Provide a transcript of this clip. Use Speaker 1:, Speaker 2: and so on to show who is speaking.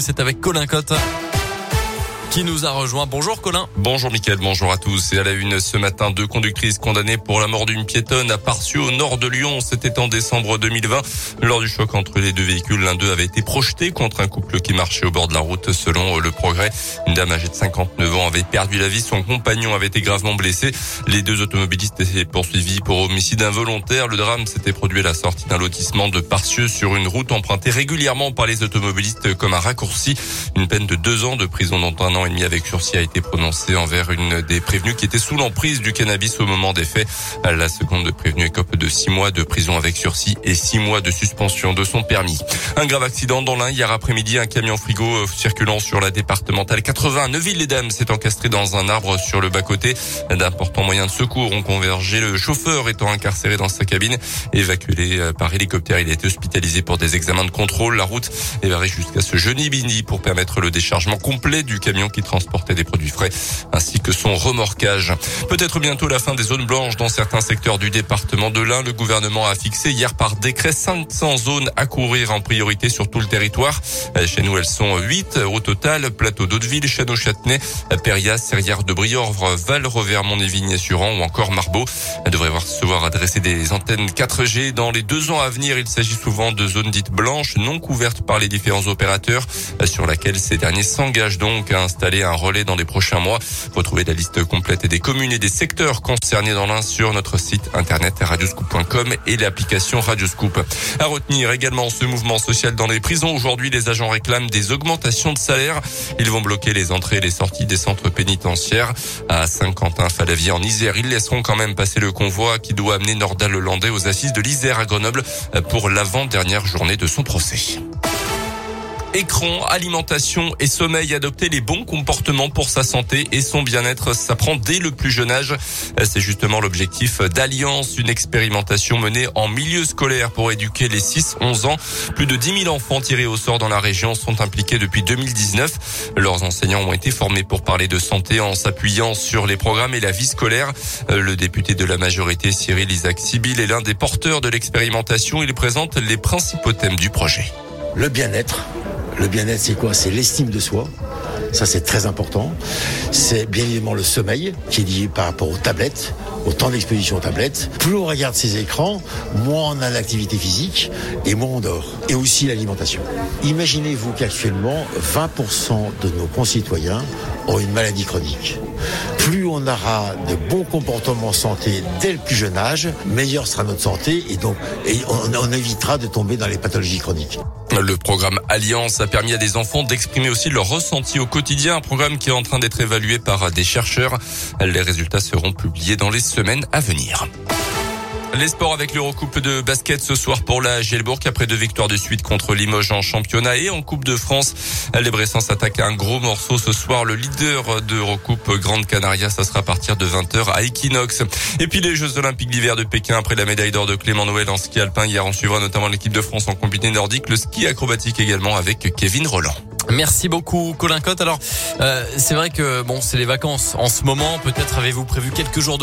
Speaker 1: c'est avec Colin Cotte qui nous a rejoint. Bonjour Colin.
Speaker 2: Bonjour Mickaël, bonjour à tous. Et à la une ce matin, deux conductrices condamnées pour la mort d'une piétonne à Parcieux au nord de Lyon. C'était en décembre 2020. Lors du choc entre les deux véhicules, l'un d'eux avait été projeté contre un couple qui marchait au bord de la route selon le progrès. Une dame âgée de 59 ans avait perdu la vie. Son compagnon avait été gravement blessé. Les deux automobilistes étaient poursuivis pour homicide involontaire. Le drame s'était produit à la sortie d'un lotissement de Parcieux sur une route empruntée régulièrement par les automobilistes comme un raccourci. Une peine de deux ans de prison dont un an et demi avec sursis a été prononcé envers une des prévenues qui était sous l'emprise du cannabis au moment des faits. La seconde prévenue écope de six mois de prison avec sursis et six mois de suspension de son permis. Un grave accident dans l'un hier après-midi, un camion frigo circulant sur la départementale 80 Neuville-les-Dames s'est encastré dans un arbre sur le bas-côté. D'importants moyens de secours ont convergé. Le chauffeur étant incarcéré dans sa cabine, évacué par hélicoptère, il a été hospitalisé pour des examens de contrôle. La route est barrée jusqu'à ce jeudi midi pour permettre le déchargement complet du camion qui transportait des produits frais ainsi que son remorquage. Peut-être bientôt la fin des zones blanches dans certains secteurs du département de l'Ain. Le gouvernement a fixé hier par décret 500 zones à courir en priorité sur tout le territoire. Chez nous, elles sont 8 au total. Plateau d'Hauteville, Château-Châtenay, Périas, Serrières de Briorvre, Val, Revermont, Vignes-sur-An ou encore Marbeau. Elle devrait recevoir adresser des antennes 4G dans les deux ans à venir. Il s'agit souvent de zones dites blanches, non couvertes par les différents opérateurs, sur laquelle ces derniers s'engagent donc à installer un relais dans les prochains mois. Retrouvez la liste complète des communes et des secteurs concernés dans l'un sur notre site internet radioscoop.com et l'application Radioscoop. À retenir également ce mouvement social dans les prisons. Aujourd'hui, les agents réclament des augmentations de salaire. Ils vont bloquer les entrées et les sorties des centres pénitentiaires. À Saint-Quentin-Falavier en Isère, ils laisseront quand même passer le convoi qui doit amener Nordal Lelandais aux assises de l'Isère à Grenoble pour l'avant-dernière journée de son procès. Écran, alimentation et sommeil, adopter les bons comportements pour sa santé et son bien-être, ça prend dès le plus jeune âge. C'est justement l'objectif d'Alliance, une expérimentation menée en milieu scolaire pour éduquer les 6-11 ans. Plus de 10 000 enfants tirés au sort dans la région sont impliqués depuis 2019. Leurs enseignants ont été formés pour parler de santé en s'appuyant sur les programmes et la vie scolaire. Le député de la majorité, Cyril Isaac Sibyl, est l'un des porteurs de l'expérimentation. Il présente les principaux thèmes du projet.
Speaker 3: Le bien-être, le bien-être, c'est quoi? C'est l'estime de soi. Ça, c'est très important. C'est bien évidemment le sommeil, qui est lié par rapport aux tablettes, au temps d'exposition aux tablettes. Plus on regarde ces écrans, moins on a d'activité physique et moins on dort. Et aussi l'alimentation. Imaginez-vous qu'actuellement, 20% de nos concitoyens ont une maladie chronique. Plus on aura de bons comportements santé dès le plus jeune âge, meilleure sera notre santé et donc on, on évitera de tomber dans les pathologies chroniques.
Speaker 2: Le programme Alliance a permis à des enfants d'exprimer aussi leur ressenti au quotidien, un programme qui est en train d'être évalué par des chercheurs. Les résultats seront publiés dans les semaines à venir. Les sports avec l'Eurocoupe de basket ce soir pour la Gelbourg après deux victoires de suite contre Limoges en championnat et en Coupe de France. Les Bressans s'attaquent à un gros morceau ce soir. Le leader de Eurocoupe Grande Canaria, ça sera à partir de 20h à Equinox. Et puis les Jeux Olympiques d'hiver de Pékin après la médaille d'or de Clément Noël en ski alpin. Hier, on suivra notamment l'équipe de France en combiné nordique, le ski acrobatique également avec Kevin Roland.
Speaker 1: Merci beaucoup Colin Cotte. Alors euh, c'est vrai que bon c'est les vacances en ce moment. Peut-être avez-vous prévu quelques jours de